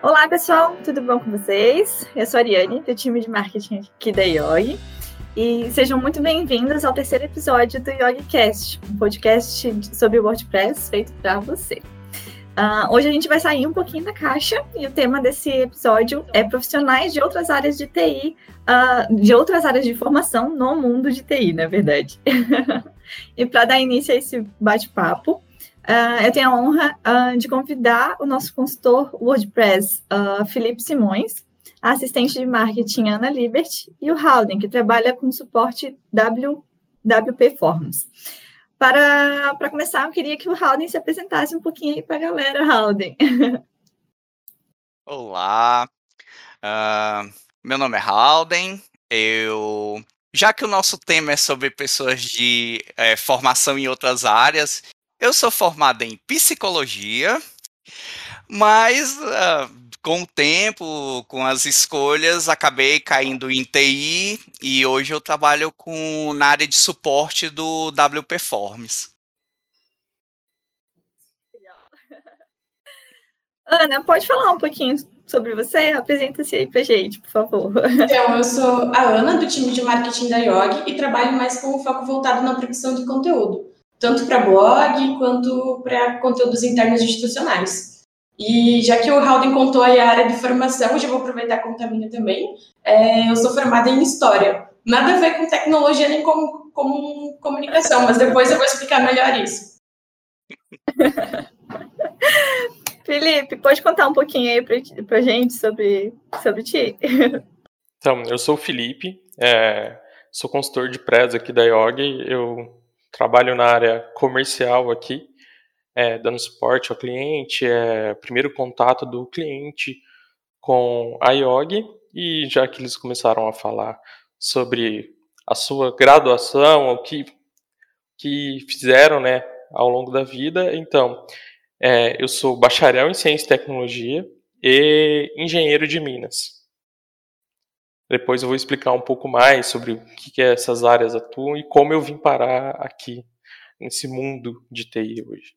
Olá, pessoal, tudo bom com vocês? Eu sou a Ariane, do time de marketing aqui da Yogi. E sejam muito bem-vindos ao terceiro episódio do YogiCast, um podcast sobre WordPress feito para você. Uh, hoje a gente vai sair um pouquinho da caixa e o tema desse episódio é profissionais de outras áreas de TI, uh, ah, de outras áreas de formação no mundo de TI, na verdade. e para dar início a esse bate-papo, Uh, eu tenho a honra uh, de convidar o nosso consultor WordPress, uh, Felipe Simões, a assistente de marketing Ana Libert e o Howden, que trabalha com suporte w, WP Forms. Para, para começar, eu queria que o Howden se apresentasse um pouquinho aí para a galera, Howden. Olá, meu nome é Howden, eu já que o nosso tema é sobre pessoas de é, formação em outras áreas, eu sou formado em psicologia, mas uh, com o tempo, com as escolhas, acabei caindo em TI e hoje eu trabalho com, na área de suporte do WP Forms. Ana, pode falar um pouquinho sobre você? Apresenta-se aí pra gente, por favor. Então, eu sou a Ana, do time de marketing da Yogi, e trabalho mais com o foco voltado na produção de conteúdo tanto para blog quanto para conteúdos internos institucionais. E já que o Haldin contou aí a área de formação, eu já vou aproveitar e contar a minha também. É, eu sou formada em História. Nada a ver com tecnologia nem com, com comunicação, mas depois eu vou explicar melhor isso. Felipe, pode contar um pouquinho aí para a gente sobre, sobre ti? Então, eu sou o Felipe, é, sou consultor de prés aqui da IOG. Eu trabalho na área comercial aqui, é, dando suporte ao cliente, é, primeiro contato do cliente com a IOG, e já que eles começaram a falar sobre a sua graduação, o que, que fizeram né, ao longo da vida, então, é, eu sou bacharel em Ciência e Tecnologia e engenheiro de Minas. Depois eu vou explicar um pouco mais sobre o que, que essas áreas atuam e como eu vim parar aqui, nesse mundo de TI hoje.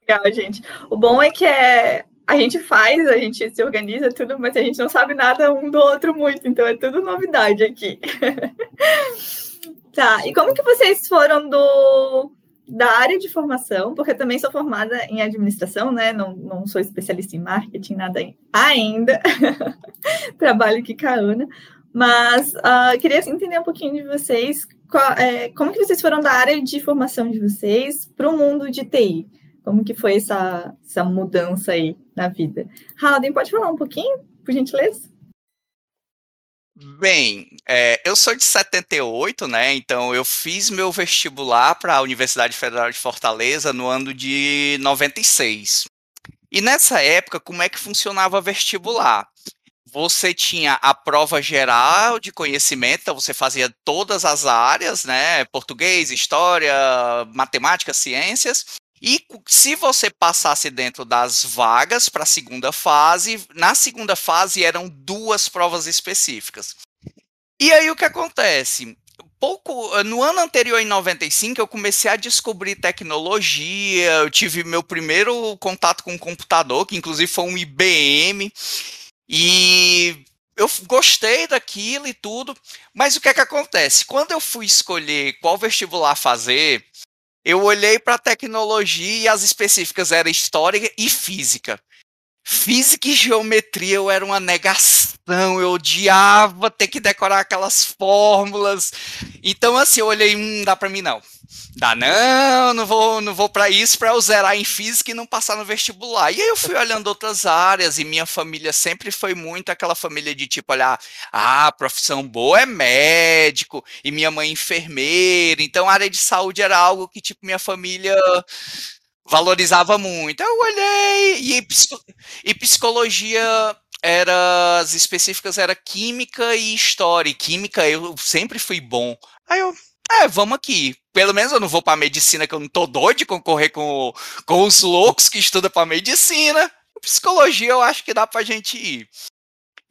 Legal, gente. O bom é que é, a gente faz, a gente se organiza tudo, mas a gente não sabe nada um do outro muito, então é tudo novidade aqui. tá, e como que vocês foram do da área de formação, porque eu também sou formada em administração, né? Não, não sou especialista em marketing, nada ainda. Trabalho com a Ana. Mas uh, queria entender um pouquinho de vocês, qual, é, como que vocês foram da área de formação de vocês para o mundo de TI? Como que foi essa, essa mudança aí na vida? Halden, pode falar um pouquinho, por gentileza? Bem, é, eu sou de 78, né? Então eu fiz meu vestibular para a Universidade Federal de Fortaleza no ano de 96. E nessa época, como é que funcionava vestibular? Você tinha a prova geral de conhecimento, então você fazia todas as áreas, né? Português, história, matemática, ciências. E se você passasse dentro das vagas para a segunda fase, na segunda fase eram duas provas específicas. E aí o que acontece? Pouco no ano anterior, em 95, eu comecei a descobrir tecnologia. Eu tive meu primeiro contato com um computador, que inclusive foi um IBM, e eu gostei daquilo e tudo. Mas o que é que acontece? Quando eu fui escolher qual vestibular fazer, eu olhei para a tecnologia e as específicas eram história e física. Física e geometria eu era uma negação, eu odiava ter que decorar aquelas fórmulas. Então, assim, eu olhei, hum, dá para mim não. Dá não, não vou, não vou para isso, para eu zerar em física e não passar no vestibular. E aí eu fui olhando outras áreas e minha família sempre foi muito aquela família de tipo olhar, ah, profissão boa é médico e minha mãe enfermeira. Então a área de saúde era algo que tipo minha família valorizava muito. Eu olhei e, e psicologia era as específicas era química e história. E química eu sempre fui bom. Aí eu é, vamos aqui. Pelo menos eu não vou para medicina, que eu não tô doido de concorrer com, com os loucos que estudam para medicina. Psicologia eu acho que dá pra gente ir.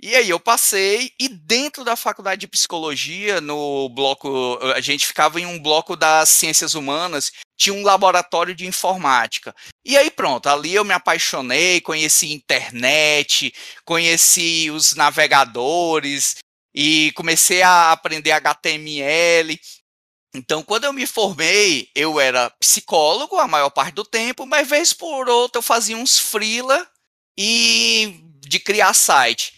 E aí eu passei, e dentro da faculdade de psicologia, no bloco, a gente ficava em um bloco das ciências humanas, tinha um laboratório de informática. E aí pronto, ali eu me apaixonei, conheci internet, conheci os navegadores e comecei a aprender HTML. Então, quando eu me formei, eu era psicólogo a maior parte do tempo, mas vez por outra eu fazia uns freela e de criar site.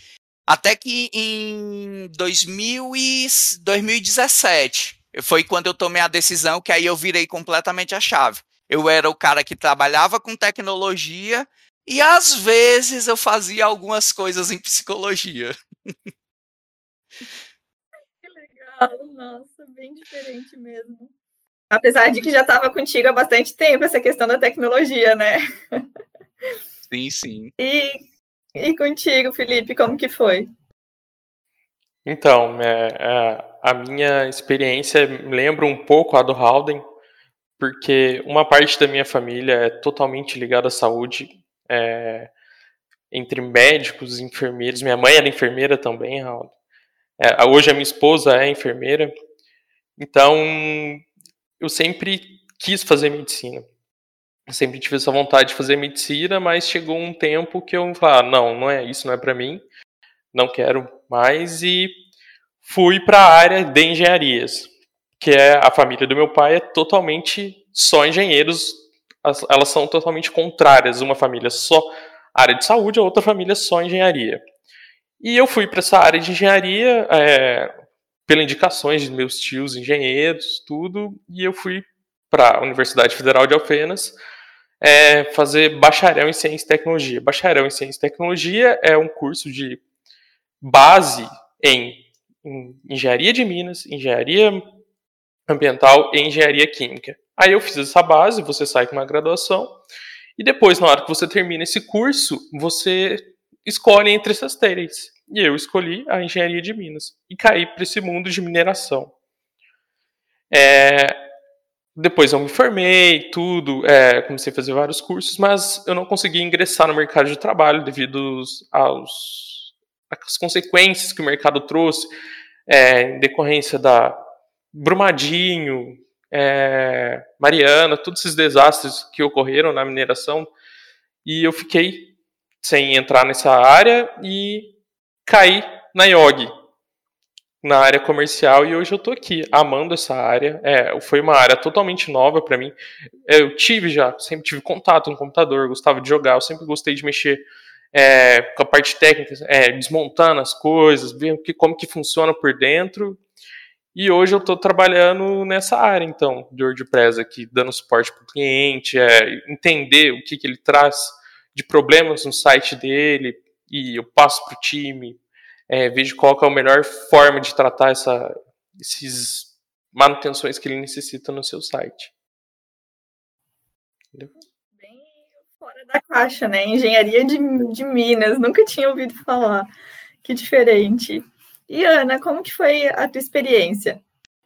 Até que em 2000 e 2017 foi quando eu tomei a decisão que aí eu virei completamente a chave. Eu era o cara que trabalhava com tecnologia e às vezes eu fazia algumas coisas em psicologia. Nossa, bem diferente mesmo. Apesar de que já estava contigo há bastante tempo essa questão da tecnologia, né? Sim, sim. E e contigo, Felipe, como que foi? Então, é, é, a minha experiência lembra um pouco a do Halden, porque uma parte da minha família é totalmente ligada à saúde, é, entre médicos, enfermeiros. Minha mãe era enfermeira também, Halden. É, hoje a minha esposa é enfermeira. Então, eu sempre quis fazer medicina sempre tive essa vontade de fazer medicina, mas chegou um tempo que eu falei, ah, não, não é isso, não é para mim, não quero mais e fui para a área de engenharias, que é a família do meu pai é totalmente só engenheiros, elas são totalmente contrárias, uma família só área de saúde, a outra família só engenharia. E eu fui para essa área de engenharia é, pelas indicações de meus tios engenheiros, tudo, e eu fui para a Universidade Federal de Alfenas, é fazer bacharel em ciência e tecnologia. Bacharel em ciência e tecnologia é um curso de base em, em engenharia de minas, engenharia ambiental e engenharia química. Aí eu fiz essa base, você sai com uma graduação, e depois, na hora que você termina esse curso, você escolhe entre essas três. E eu escolhi a engenharia de minas e caí para esse mundo de mineração. É, depois eu me formei, tudo, é, comecei a fazer vários cursos, mas eu não consegui ingressar no mercado de trabalho devido aos, às consequências que o mercado trouxe, é, em decorrência da Brumadinho, é, Mariana, todos esses desastres que ocorreram na mineração, e eu fiquei sem entrar nessa área e caí na IOG, na área comercial e hoje eu tô aqui amando essa área. É, foi uma área totalmente nova para mim. Eu tive já, sempre tive contato no computador, gostava de jogar, eu sempre gostei de mexer é, com a parte técnica, é, desmontando as coisas, vendo que, como que funciona por dentro. E hoje eu estou trabalhando nessa área, então, de WordPress aqui, dando suporte para o cliente, é, entender o que, que ele traz de problemas no site dele, e eu passo para o time, é, vejo qual é a melhor forma de tratar essa, esses manutenções que ele necessita no seu site. Entendeu? Bem fora da caixa, né? Engenharia de, de Minas, nunca tinha ouvido falar. Que diferente. E Ana, como que foi a tua experiência?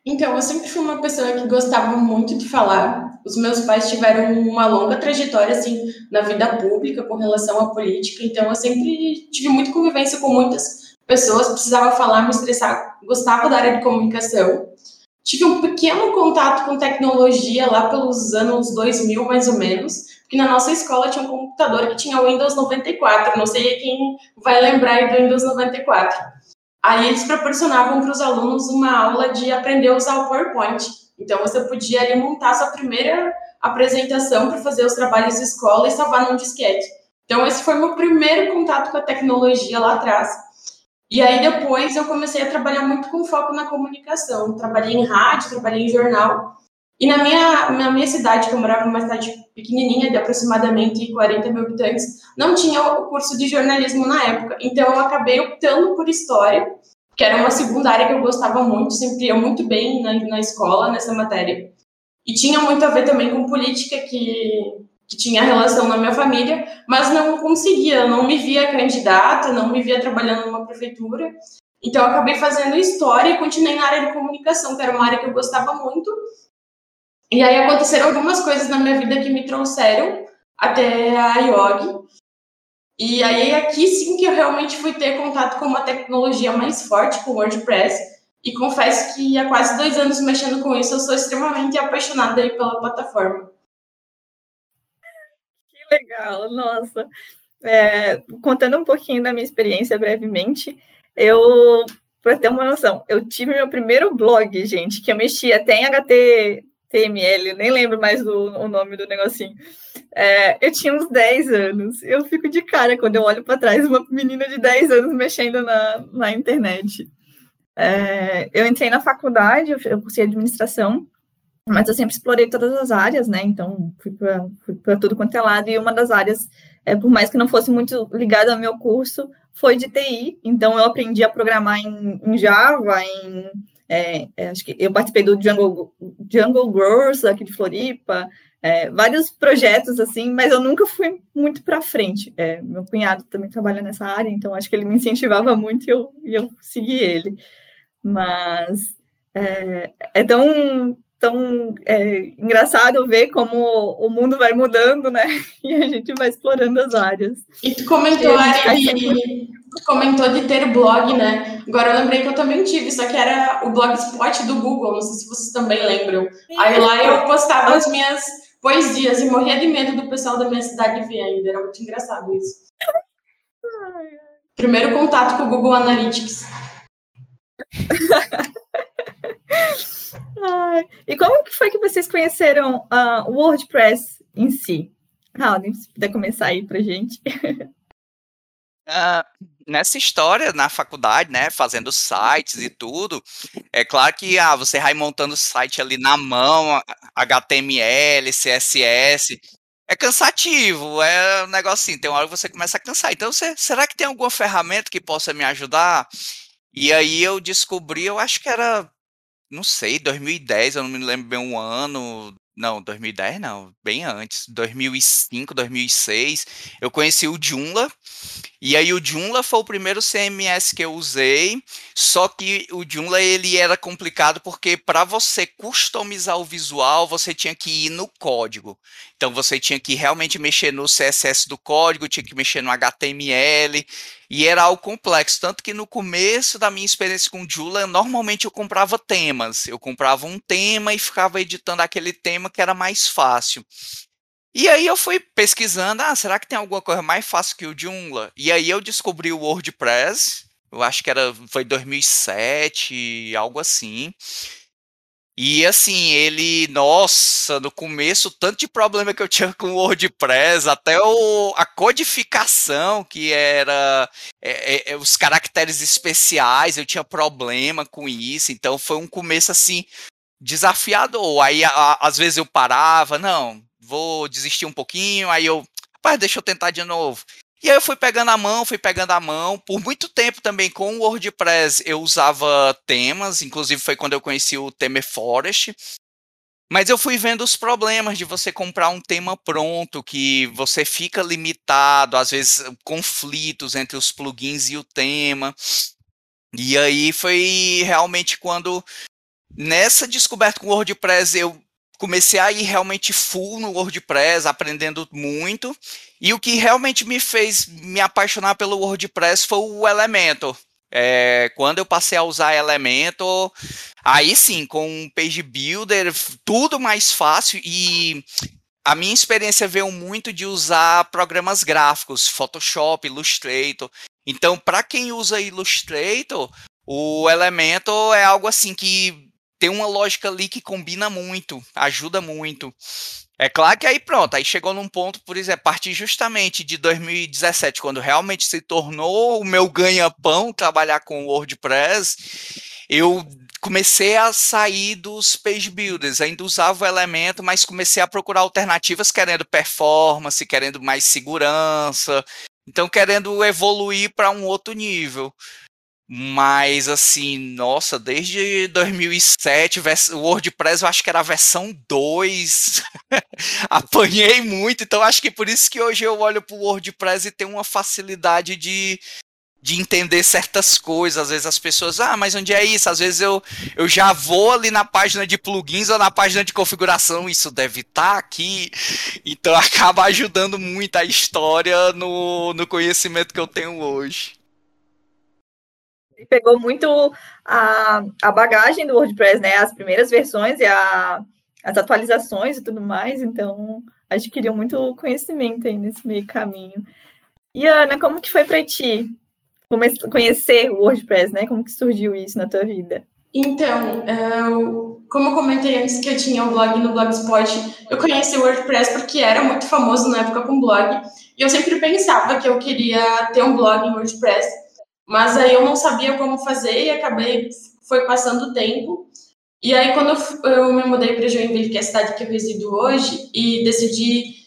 Então, eu sempre fui uma pessoa que gostava muito de falar. Os meus pais tiveram uma longa trajetória assim na vida pública com relação à política, então eu sempre tive muita convivência com muitas pessoas, precisava falar, me estressar, gostava da área de comunicação. Tive um pequeno contato com tecnologia lá pelos anos 2000, mais ou menos, porque na nossa escola tinha um computador que tinha o Windows 94, não sei quem vai lembrar do Windows 94. Aí eles proporcionavam para os alunos uma aula de aprender a usar o PowerPoint. Então você podia ali montar sua primeira apresentação para fazer os trabalhos de escola e salvar num disquete. Então esse foi meu primeiro contato com a tecnologia lá atrás. E aí depois eu comecei a trabalhar muito com foco na comunicação. Trabalhei em rádio, trabalhei em jornal. E na minha, na minha cidade, que eu morava numa cidade pequenininha, de aproximadamente 40 mil habitantes, não tinha o curso de jornalismo na época. Então eu acabei optando por história, que era uma segunda área que eu gostava muito, sempre ia muito bem na, na escola, nessa matéria. E tinha muito a ver também com política, que que tinha relação na minha família, mas não conseguia, não me via candidata, não me via trabalhando numa prefeitura. Então, eu acabei fazendo história e continuei na área de comunicação, que era uma área que eu gostava muito. E aí aconteceram algumas coisas na minha vida que me trouxeram até a IOG. E aí aqui sim que eu realmente fui ter contato com uma tecnologia mais forte, com o WordPress. E confesso que há quase dois anos mexendo com isso, eu sou extremamente apaixonada aí pela plataforma. Que legal, nossa. É, contando um pouquinho da minha experiência brevemente, eu, para ter uma noção, eu tive meu primeiro blog, gente, que eu mexi até em HTML, nem lembro mais o nome do negocinho. É, eu tinha uns 10 anos. Eu fico de cara quando eu olho para trás, uma menina de 10 anos mexendo na, na internet. É, eu entrei na faculdade, eu cursei administração, mas eu sempre explorei todas as áreas, né? Então, fui para tudo quanto é lado, e uma das áreas, é, por mais que não fosse muito ligada ao meu curso, foi de TI. Então, eu aprendi a programar em, em Java, em. É, é, acho que eu participei do Jungle, Jungle Girls aqui de Floripa, é, vários projetos assim, mas eu nunca fui muito para frente. É, meu cunhado também trabalha nessa área, então acho que ele me incentivava muito e eu, e eu segui ele. Mas é, é tão, tão é, engraçado ver como o mundo vai mudando, né? E a gente vai explorando as áreas. E tu comentou, Ari, sempre... tu comentou de ter blog, né? Agora eu lembrei que eu também tive, só que era o Blogspot do Google, não sei se vocês também lembram. Aí lá eu postava as minhas poesias e morria de medo do pessoal da minha cidade ver ainda. Era muito engraçado isso. Primeiro contato com o Google Analytics. Ai, e como que foi que vocês conheceram uh, o WordPress em si? Raul, se puder começar aí pra gente. Uh, nessa história na faculdade, né, fazendo sites e tudo, é claro que ah, você vai montando site ali na mão, HTML, CSS, é cansativo, é um assim, tem uma hora que você começa a cansar. Então, você, será que tem alguma ferramenta que possa me ajudar? E aí eu descobri, eu acho que era, não sei, 2010, eu não me lembro bem um ano, não, 2010 não, bem antes, 2005, 2006, eu conheci o Joomla, e aí o Joomla foi o primeiro CMS que eu usei, só que o Joomla ele era complicado porque para você customizar o visual, você tinha que ir no código. Então você tinha que realmente mexer no CSS do código, tinha que mexer no HTML, e era algo complexo. Tanto que no começo da minha experiência com Joomla, normalmente eu comprava temas. Eu comprava um tema e ficava editando aquele tema que era mais fácil. E aí eu fui pesquisando, ah, será que tem alguma coisa mais fácil que o Joomla? E aí eu descobri o WordPress, eu acho que era foi 2007, algo assim. E assim, ele, nossa, no começo, tanto de problema que eu tinha com o WordPress, até o, a codificação, que era é, é, os caracteres especiais, eu tinha problema com isso, então foi um começo assim, desafiador. Aí, a, às vezes eu parava, não, vou desistir um pouquinho, aí eu, rapaz, deixa eu tentar de novo. E aí eu fui pegando a mão, fui pegando a mão. Por muito tempo também com o WordPress eu usava temas, inclusive foi quando eu conheci o Temer Forest. Mas eu fui vendo os problemas de você comprar um tema pronto, que você fica limitado, às vezes conflitos entre os plugins e o tema. E aí foi realmente quando nessa descoberta com o WordPress eu comecei a ir realmente full no WordPress, aprendendo muito. E o que realmente me fez me apaixonar pelo WordPress foi o Elementor. É, quando eu passei a usar Elementor, aí sim, com Page Builder, tudo mais fácil e a minha experiência veio muito de usar programas gráficos, Photoshop, Illustrator. Então, para quem usa Illustrator, o Elementor é algo assim que tem uma lógica ali que combina muito, ajuda muito. É claro que aí pronto, aí chegou num ponto, por exemplo, a partir justamente de 2017, quando realmente se tornou o meu ganha-pão trabalhar com WordPress, eu comecei a sair dos page builders, ainda usava o elemento, mas comecei a procurar alternativas querendo performance, querendo mais segurança, então querendo evoluir para um outro nível. Mas, assim, nossa, desde 2007, o WordPress eu acho que era a versão 2. Apanhei muito, então acho que por isso que hoje eu olho para o WordPress e tenho uma facilidade de, de entender certas coisas. Às vezes as pessoas, ah, mas onde é isso? Às vezes eu, eu já vou ali na página de plugins ou na página de configuração, isso deve estar tá aqui. Então acaba ajudando muito a história no, no conhecimento que eu tenho hoje. Pegou muito a, a bagagem do WordPress, né? As primeiras versões e a, as atualizações e tudo mais, então adquiriu muito conhecimento aí nesse meio caminho. E Ana, como que foi para ti conhecer o WordPress, né? Como que surgiu isso na tua vida? Então, eu, como eu comentei antes que eu tinha um blog no Blogspot, eu conheci o WordPress porque era muito famoso na época com blog, e eu sempre pensava que eu queria ter um blog em WordPress, mas aí eu não sabia como fazer e acabei, foi passando o tempo, e aí quando eu me mudei para Joinville, que é a cidade que eu resido hoje, e decidi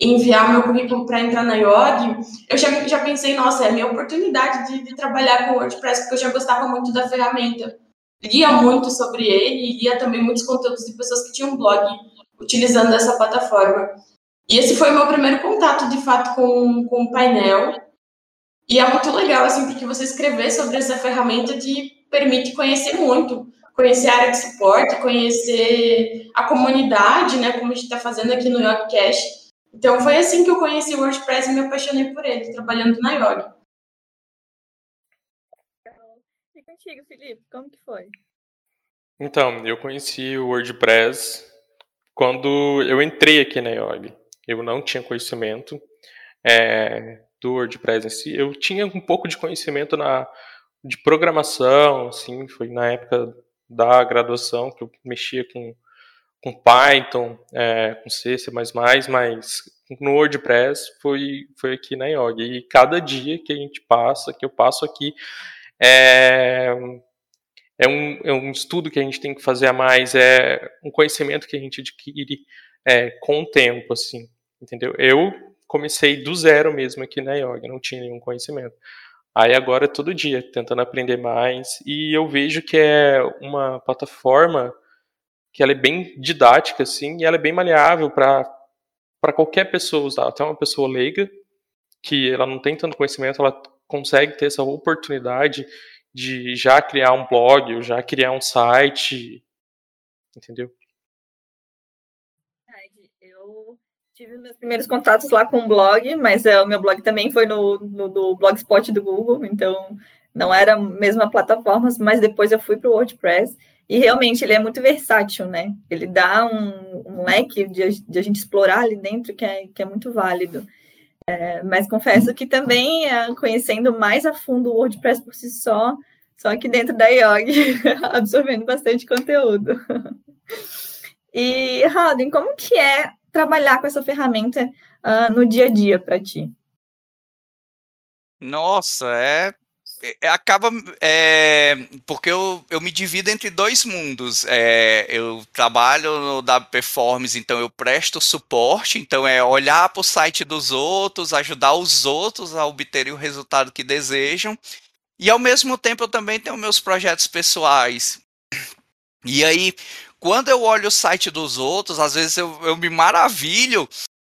enviar meu currículo para entrar na IOG, eu já, já pensei, nossa, é a minha oportunidade de, de trabalhar com WordPress, porque eu já gostava muito da ferramenta. Lia muito sobre ele e lia também muitos conteúdos de pessoas que tinham blog utilizando essa plataforma. E esse foi o meu primeiro contato, de fato, com, com o painel. E é muito legal, assim, porque você escrever sobre essa ferramenta te permite conhecer muito. Conhecer a área de suporte, conhecer a comunidade, né, como a gente está fazendo aqui no Yogcast então foi assim que eu conheci o WordPress e me apaixonei por ele, trabalhando na Yogi. E contigo, Felipe, como que foi? Então, eu conheci o WordPress quando eu entrei aqui na Yogi. Eu não tinha conhecimento é, do WordPress em si. Eu tinha um pouco de conhecimento na, de programação, assim, foi na época da graduação que eu mexia com com Python, é, com C, C++, mas no WordPress foi, foi aqui na Yoga. E cada dia que a gente passa, que eu passo aqui, é, é, um, é um estudo que a gente tem que fazer a mais, é um conhecimento que a gente adquire é, com o tempo, assim, entendeu? Eu comecei do zero mesmo aqui na Yoga, não tinha nenhum conhecimento. Aí agora todo dia, tentando aprender mais, e eu vejo que é uma plataforma que ela é bem didática, assim, e ela é bem maleável para qualquer pessoa usar. Até uma pessoa leiga, que ela não tem tanto conhecimento, ela consegue ter essa oportunidade de já criar um blog, ou já criar um site, entendeu? Eu tive meus primeiros contatos lá com o blog, mas é, o meu blog também foi no, no, no Blogspot do Google, então não era a mesma plataforma, mas depois eu fui para o WordPress e realmente ele é muito versátil, né? Ele dá um, um leque de, de, a gente explorar ali dentro que é, que é muito válido. É, mas confesso que também, é, conhecendo mais a fundo o WordPress por si só, só aqui dentro da IOG, absorvendo bastante conteúdo. E, Rodin, como que é trabalhar com essa ferramenta uh, no dia a dia para ti? Nossa, é é, acaba é, porque eu, eu me divido entre dois mundos. É, eu trabalho no da Performance, então eu presto suporte, então é olhar para o site dos outros, ajudar os outros a obterem o resultado que desejam. E ao mesmo tempo eu também tenho meus projetos pessoais. E aí, quando eu olho o site dos outros, às vezes eu, eu me maravilho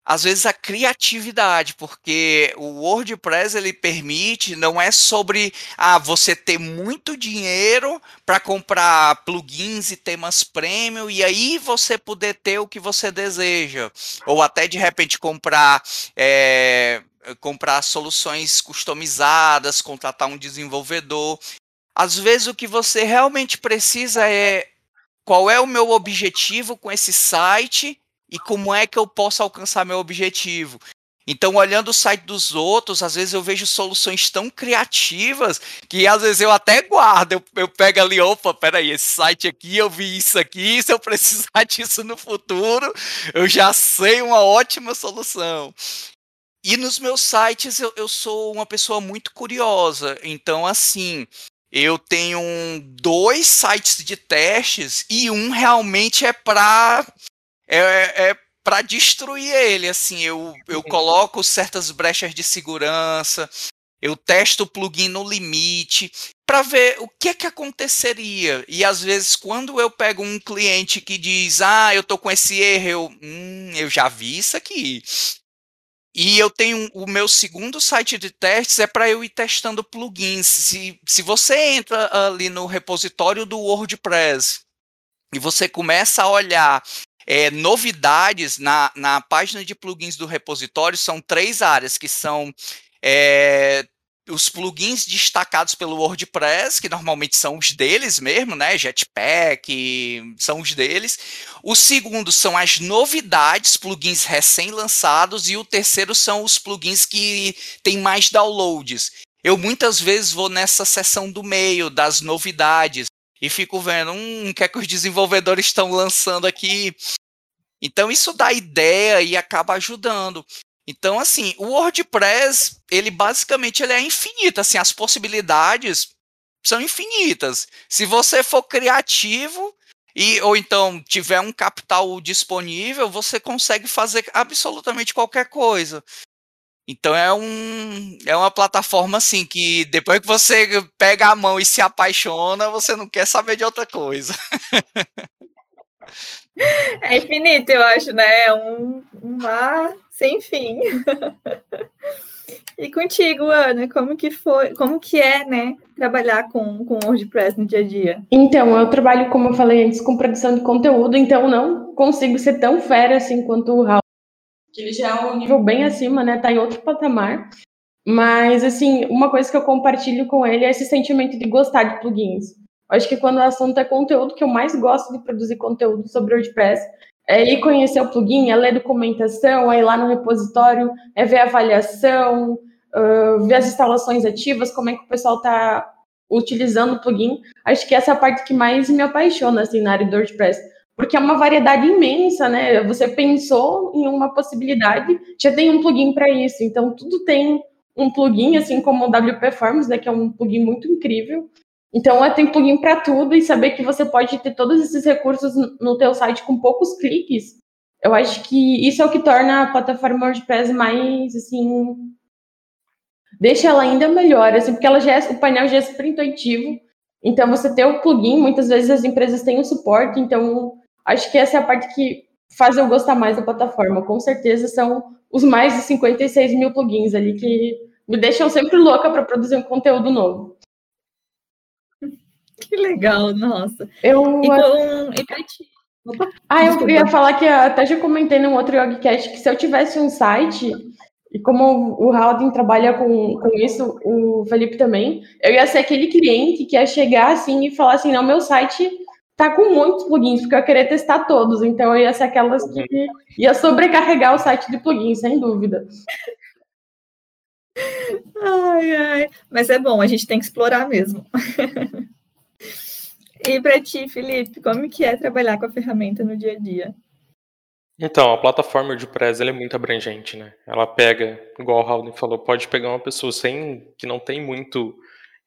às vezes a criatividade, porque o WordPress ele permite, não é sobre ah, você ter muito dinheiro para comprar plugins e temas premium e aí você poder ter o que você deseja, ou até de repente comprar é, comprar soluções customizadas, contratar um desenvolvedor. Às vezes o que você realmente precisa é qual é o meu objetivo com esse site e como é que eu posso alcançar meu objetivo. Então, olhando o site dos outros, às vezes eu vejo soluções tão criativas que às vezes eu até guardo. Eu, eu pego ali, opa, peraí, esse site aqui, eu vi isso aqui, se eu precisar disso no futuro, eu já sei uma ótima solução. E nos meus sites eu, eu sou uma pessoa muito curiosa. Então, assim, eu tenho dois sites de testes e um realmente é para é, é, para destruir ele, assim, eu, eu coloco certas brechas de segurança, eu testo o plugin no limite para ver o que é que aconteceria. E às vezes quando eu pego um cliente que diz: "Ah, eu tô com esse erro", eu, hum, eu já vi isso aqui. E eu tenho o meu segundo site de testes é para eu ir testando plugins. Se, se você entra ali no repositório do WordPress e você começa a olhar é, novidades na, na página de plugins do repositório, são três áreas que são é, os plugins destacados pelo WordPress, que normalmente são os deles mesmo, né? Jetpack, são os deles. O segundo são as novidades, plugins recém-lançados. E o terceiro são os plugins que têm mais downloads. Eu muitas vezes vou nessa seção do meio, das novidades, e fico vendo hum, o que é que os desenvolvedores estão lançando aqui. Então isso dá ideia e acaba ajudando. Então, assim, o WordPress, ele basicamente ele é infinito, assim, as possibilidades são infinitas. Se você for criativo e ou então tiver um capital disponível, você consegue fazer absolutamente qualquer coisa. Então é um é uma plataforma assim que depois que você pega a mão e se apaixona, você não quer saber de outra coisa. É infinito, eu acho, né? É um, um mar sem fim. E contigo, Ana, como que foi, como que é, né, trabalhar com, com WordPress no dia a dia? Então, eu trabalho, como eu falei antes, com produção de conteúdo, então não consigo ser tão fera assim quanto o Raul, que ele já é um nível bem acima, né, tá em outro patamar. Mas, assim, uma coisa que eu compartilho com ele é esse sentimento de gostar de plugins. Acho que quando o assunto é conteúdo, que eu mais gosto de produzir conteúdo sobre WordPress, é ir conhecer o plugin, é ler documentação, é ir lá no repositório, é ver a avaliação, uh, ver as instalações ativas, como é que o pessoal está utilizando o plugin. Acho que essa é a parte que mais me apaixona assim, na área do WordPress. Porque é uma variedade imensa, né? Você pensou em uma possibilidade, já tem um plugin para isso. Então, tudo tem um plugin, assim como o WP Forms, né, que é um plugin muito incrível. Então, é, tem plugin para tudo e saber que você pode ter todos esses recursos no teu site com poucos cliques. Eu acho que isso é o que torna a plataforma WordPress mais, assim, deixa ela ainda melhor, assim, porque ela já é, o painel já é super intuitivo. Então, você ter o plugin, muitas vezes as empresas têm o suporte, então acho que essa é a parte que faz eu gostar mais da plataforma. Com certeza são os mais de 56 mil plugins ali que me deixam sempre louca para produzir um conteúdo novo. Que legal, nossa. Eu, e, com? Opa, ah, desculpa. eu ia falar que até já comentei num outro Yogcast que se eu tivesse um site, e como o Haldin trabalha com, com isso, o Felipe também, eu ia ser aquele cliente que ia chegar assim e falar assim, não, meu site tá com muitos plugins, porque eu ia querer testar todos, então eu ia ser aquelas que ia sobrecarregar o site de plugins, sem dúvida. Ai, ai. Mas é bom, a gente tem que explorar mesmo. E para ti, Felipe, como que é trabalhar com a ferramenta no dia a dia? Então, a plataforma WordPress é muito abrangente, né? Ela pega, igual o Raul falou, pode pegar uma pessoa sem que não tem muito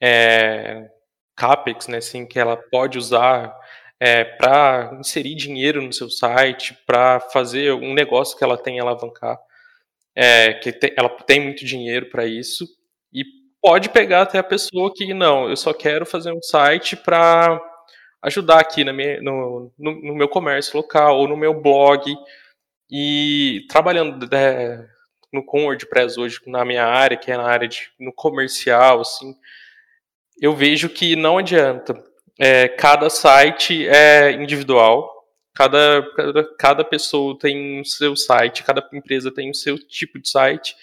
é, capex, né? Assim, que ela pode usar é, para inserir dinheiro no seu site, para fazer um negócio que ela tem alavancar, é, que te, ela tem muito dinheiro para isso, e pode pegar até a pessoa que não, eu só quero fazer um site para ajudar aqui na minha, no, no, no, meu comércio local ou no meu blog. E trabalhando é, no, com WordPress hoje na minha área, que é na área de, no comercial, assim, eu vejo que não adianta. É, cada site é individual, cada, cada, cada pessoa tem o seu site, cada empresa tem o seu tipo de site,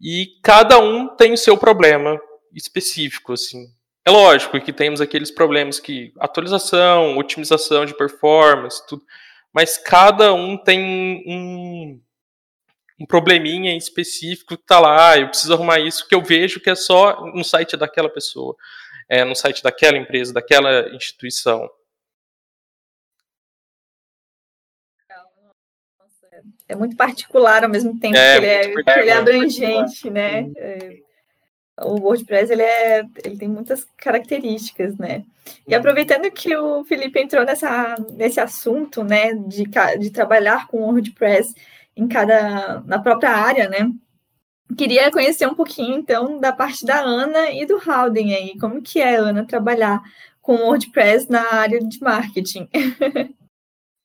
e cada um tem o seu problema específico, assim. É lógico que temos aqueles problemas que atualização, otimização de performance, tudo, mas cada um tem um, um probleminha específico que está lá, ah, eu preciso arrumar isso, que eu vejo que é só no site daquela pessoa, é, no site daquela empresa, daquela instituição. É muito particular ao mesmo tempo é, que, ele é, que ele é abrangente, né? É, o WordPress ele, é, ele tem muitas características, né? E aproveitando que o Felipe entrou nessa, nesse assunto, né, de, de trabalhar com o WordPress em cada, na própria área, né? Queria conhecer um pouquinho, então, da parte da Ana e do Howden aí. Como que é, Ana, trabalhar com o WordPress na área de marketing?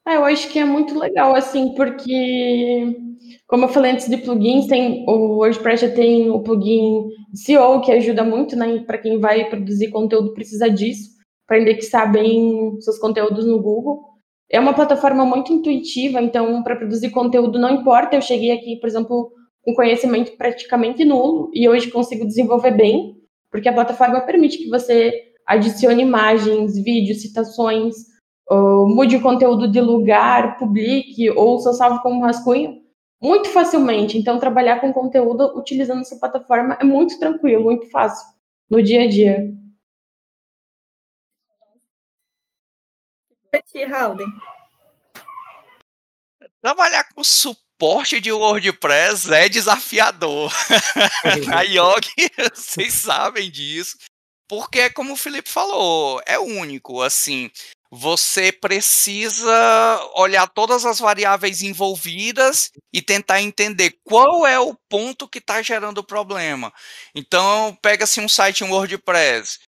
Ah, eu acho que é muito legal, assim, porque, como eu falei antes de plugins, tem, o WordPress já tem o plugin SEO, que ajuda muito, né, para quem vai produzir conteúdo, precisa disso, para indexar bem seus conteúdos no Google. É uma plataforma muito intuitiva, então, para produzir conteúdo, não importa, eu cheguei aqui, por exemplo, com conhecimento praticamente nulo, e hoje consigo desenvolver bem, porque a plataforma permite que você adicione imagens, vídeos, citações, uh, mude o conteúdo de lugar, publique ou só salve como rascunho muito facilmente. Então, trabalhar com conteúdo utilizando essa plataforma é muito tranquilo, muito fácil no dia a dia. Aqui, Trabalhar com suporte de WordPress é desafiador. A Yogi, vocês sabem disso. Porque, como o Felipe falou, é único. Assim, você precisa olhar todas as variáveis envolvidas e tentar entender qual é o ponto que está gerando o problema. Então, pega-se um site em WordPress.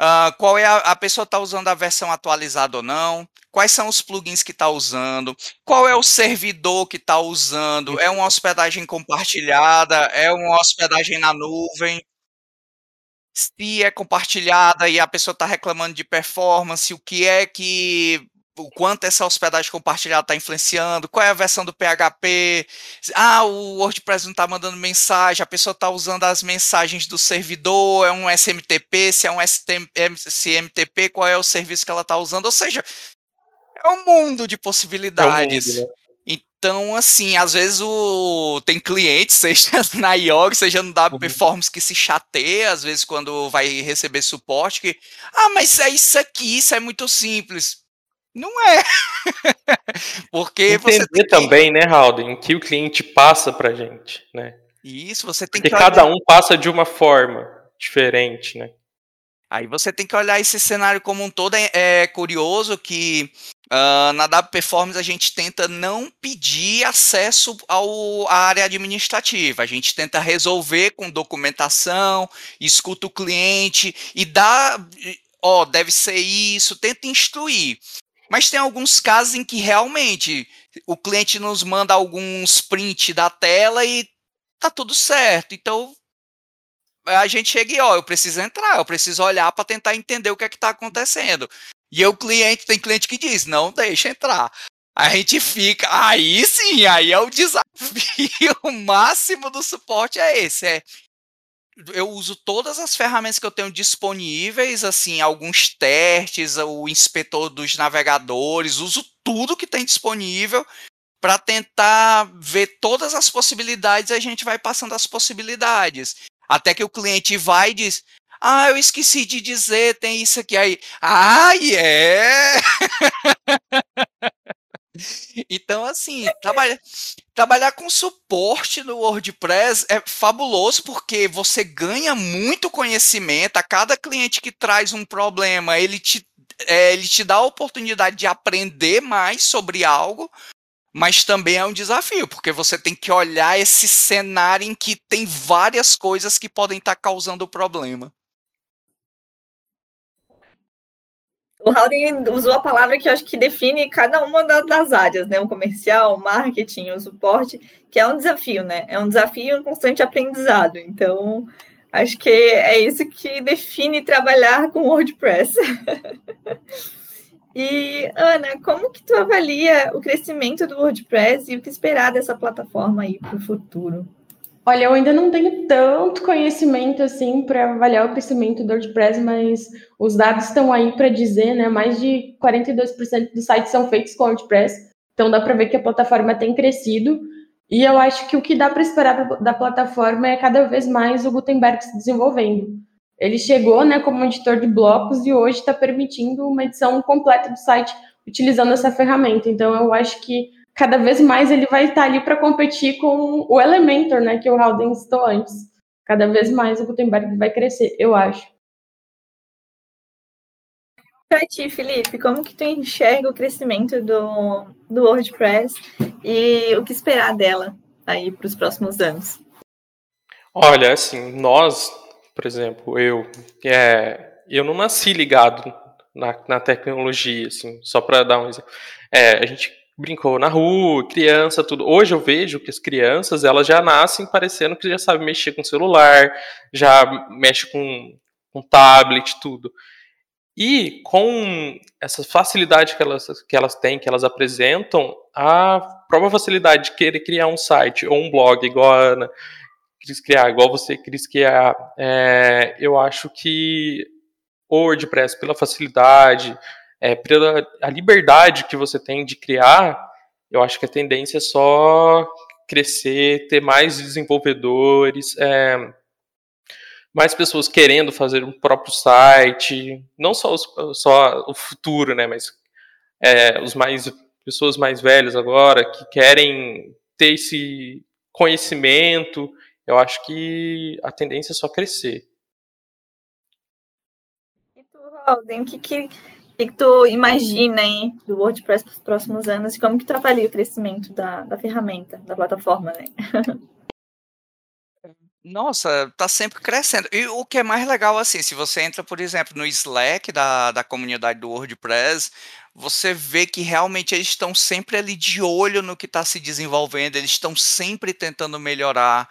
Uh, qual é a, a pessoa está usando a versão atualizada ou não? Quais são os plugins que está usando? Qual é o servidor que está usando? É uma hospedagem compartilhada? É uma hospedagem na nuvem? Se é compartilhada e a pessoa está reclamando de performance, o que é que o quanto essa hospedagem compartilhada está influenciando, qual é a versão do PHP, ah, o WordPress não está mandando mensagem, a pessoa está usando as mensagens do servidor, é um SMTP, se é um SMTP, qual é o serviço que ela está usando, ou seja, é um mundo de possibilidades. É um mundo, né? Então, assim, às vezes o... tem clientes, seja na IOG, seja no W Performance, uhum. que se chateia, às vezes, quando vai receber suporte, que, ah, mas é isso aqui, isso é muito simples. Não é. Porque Entender você tem também, né, Halden, que o cliente passa pra gente, né? Isso, você tem Porque que. cada um passa de uma forma diferente, né? Aí você tem que olhar esse cenário como um todo. É, é curioso que Uh, na W Performance a gente tenta não pedir acesso ao, à área administrativa, a gente tenta resolver com documentação, escuta o cliente e dá, ó, deve ser isso, tenta instruir. Mas tem alguns casos em que realmente o cliente nos manda alguns print da tela e tá tudo certo. Então a gente chega e ó, eu preciso entrar, eu preciso olhar para tentar entender o que é que está acontecendo. E o cliente, tem cliente que diz, não deixa entrar. A gente fica, aí sim, aí é o desafio máximo do suporte é esse, é eu uso todas as ferramentas que eu tenho disponíveis, assim, alguns testes, o inspetor dos navegadores, uso tudo que tem disponível para tentar ver todas as possibilidades, a gente vai passando as possibilidades. Até que o cliente vai e diz: ah, eu esqueci de dizer, tem isso aqui aí. Ah, é! então, assim, trabalhar, trabalhar com suporte no WordPress é fabuloso porque você ganha muito conhecimento. A cada cliente que traz um problema, ele te, é, ele te dá a oportunidade de aprender mais sobre algo, mas também é um desafio, porque você tem que olhar esse cenário em que tem várias coisas que podem estar causando o problema. O Howden usou a palavra que eu acho que define cada uma das áreas, né? O comercial, o marketing, o suporte, que é um desafio, né? É um desafio e um constante aprendizado. Então, acho que é isso que define trabalhar com WordPress. e, Ana, como que tu avalia o crescimento do WordPress e o que esperar dessa plataforma aí para o futuro? Olha, eu ainda não tenho tanto conhecimento assim para avaliar o crescimento do WordPress, mas os dados estão aí para dizer, né? Mais de 42% dos sites são feitos com WordPress, então dá para ver que a plataforma tem crescido. E eu acho que o que dá para esperar da plataforma é cada vez mais o Gutenberg se desenvolvendo. Ele chegou, né, como editor de blocos e hoje está permitindo uma edição completa do site utilizando essa ferramenta. Então eu acho que cada vez mais ele vai estar ali para competir com o Elementor, né, que o Howden citou antes. Cada vez mais o Gutenberg vai crescer, eu acho. Para ti, Felipe, como que tu enxerga o crescimento do, do WordPress e o que esperar dela aí para os próximos anos? Olha, assim, nós, por exemplo, eu, é, eu não nasci ligado na, na tecnologia, assim, só para dar um exemplo. É, a gente brincou na rua, criança, tudo. Hoje eu vejo que as crianças, elas já nascem parecendo que já sabem mexer com celular, já mexe com, com tablet, tudo. E com essa facilidade que elas, que elas têm, que elas apresentam, a própria facilidade de querer criar um site ou um blog igual a Ana quis criar, igual você quis criar, é, eu acho que WordPress, pela facilidade, é, pela a liberdade que você tem de criar, eu acho que a tendência é só crescer, ter mais desenvolvedores, é, mais pessoas querendo fazer um próprio site, não só, os, só o futuro, né, mas é, os mais pessoas mais velhas agora que querem ter esse conhecimento, eu acho que a tendência é só crescer. E tu, Alden, o que, que que, que tu imagina hein, do WordPress para os próximos anos e como que tu avalia o crescimento da, da ferramenta, da plataforma, né? Nossa, tá sempre crescendo. E o que é mais legal, assim, se você entra, por exemplo, no Slack da, da comunidade do WordPress, você vê que realmente eles estão sempre ali de olho no que está se desenvolvendo, eles estão sempre tentando melhorar.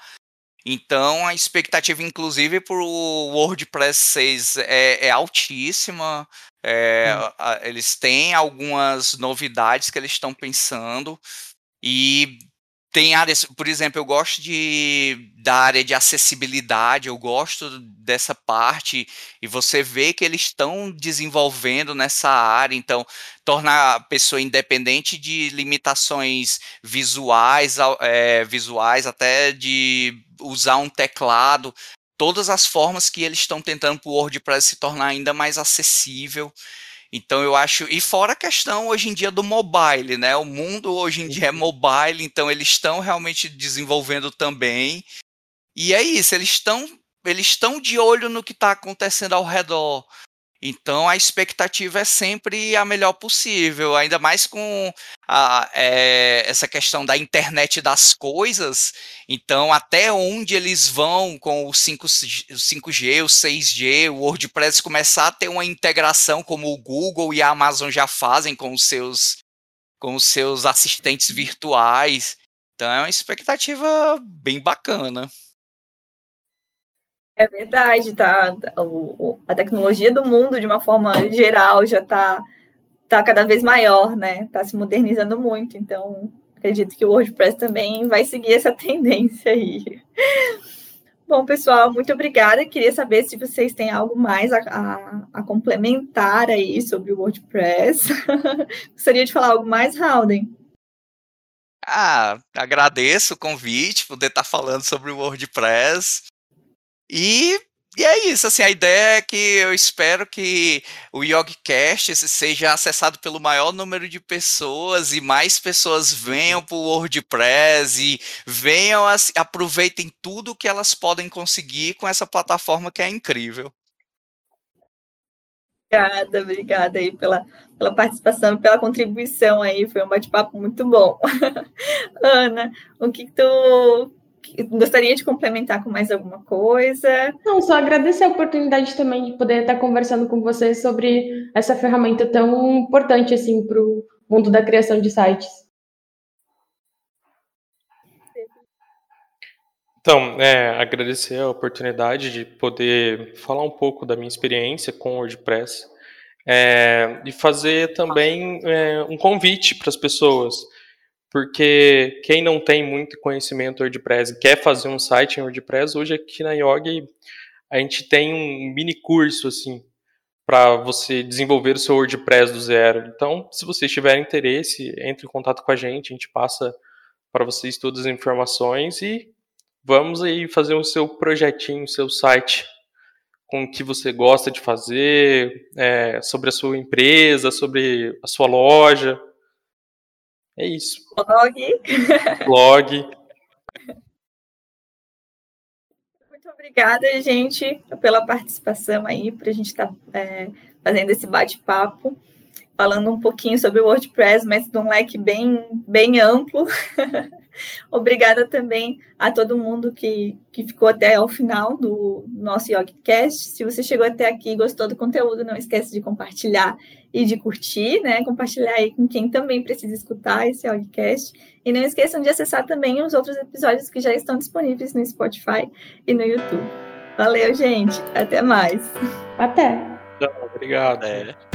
Então, a expectativa, inclusive, para o WordPress 6 é, é altíssima. É, hum. a, eles têm algumas novidades que eles estão pensando e tem áreas, por exemplo, eu gosto de da área de acessibilidade, eu gosto dessa parte e você vê que eles estão desenvolvendo nessa área, então tornar a pessoa independente de limitações visuais, é, visuais até de usar um teclado, todas as formas que eles estão tentando para o WordPress se tornar ainda mais acessível. Então eu acho, e fora a questão hoje em dia do mobile, né? O mundo hoje em dia é mobile, então eles estão realmente desenvolvendo também. E é isso, eles estão eles estão de olho no que está acontecendo ao redor. Então a expectativa é sempre a melhor possível, ainda mais com a, é, essa questão da internet das coisas. Então, até onde eles vão com o 5, 5G, o 6G, o WordPress começar a ter uma integração como o Google e a Amazon já fazem com os seus, com os seus assistentes virtuais. Então é uma expectativa bem bacana. É verdade, tá? A tecnologia do mundo, de uma forma geral, já está tá cada vez maior, né? Está se modernizando muito. Então, acredito que o WordPress também vai seguir essa tendência aí. Bom, pessoal, muito obrigada. Queria saber se vocês têm algo mais a, a, a complementar aí sobre o WordPress. Gostaria de falar algo mais, Howden? Ah, agradeço o convite, poder estar falando sobre o WordPress. E, e é isso, assim, a ideia é que eu espero que o YogiCast seja acessado pelo maior número de pessoas e mais pessoas venham para o WordPress e venham, aproveitem tudo que elas podem conseguir com essa plataforma que é incrível. Obrigada, obrigada aí pela, pela participação pela contribuição aí, foi um bate-papo muito bom. Ana, o que tu gostaria de complementar com mais alguma coisa? Não, só agradecer a oportunidade também de poder estar conversando com vocês sobre essa ferramenta tão importante assim para o mundo da criação de sites. Então, é, agradecer a oportunidade de poder falar um pouco da minha experiência com o WordPress é, e fazer também é, um convite para as pessoas porque quem não tem muito conhecimento WordPress e quer fazer um site em WordPress, hoje aqui na Yogi a gente tem um mini curso assim para você desenvolver o seu WordPress do zero. Então, se vocês tiverem interesse, entre em contato com a gente, a gente passa para vocês todas as informações e vamos aí fazer o seu projetinho, o seu site com o que você gosta de fazer, é, sobre a sua empresa, sobre a sua loja. É isso. Blog. Blog. Muito obrigada, gente, pela participação aí, para a gente estar tá, é, fazendo esse bate-papo. falando um pouquinho sobre o WordPress, mas de um leque bem, bem amplo. Obrigada também a todo mundo que, que ficou até o final do nosso YogCast. Se você chegou até aqui e gostou do conteúdo, não esqueça de compartilhar e de curtir, né? Compartilhar aí com quem também precisa escutar esse YogCast. E não esqueçam de acessar também os outros episódios que já estão disponíveis no Spotify e no YouTube. Valeu, gente. Até mais. Até. Obrigado. É.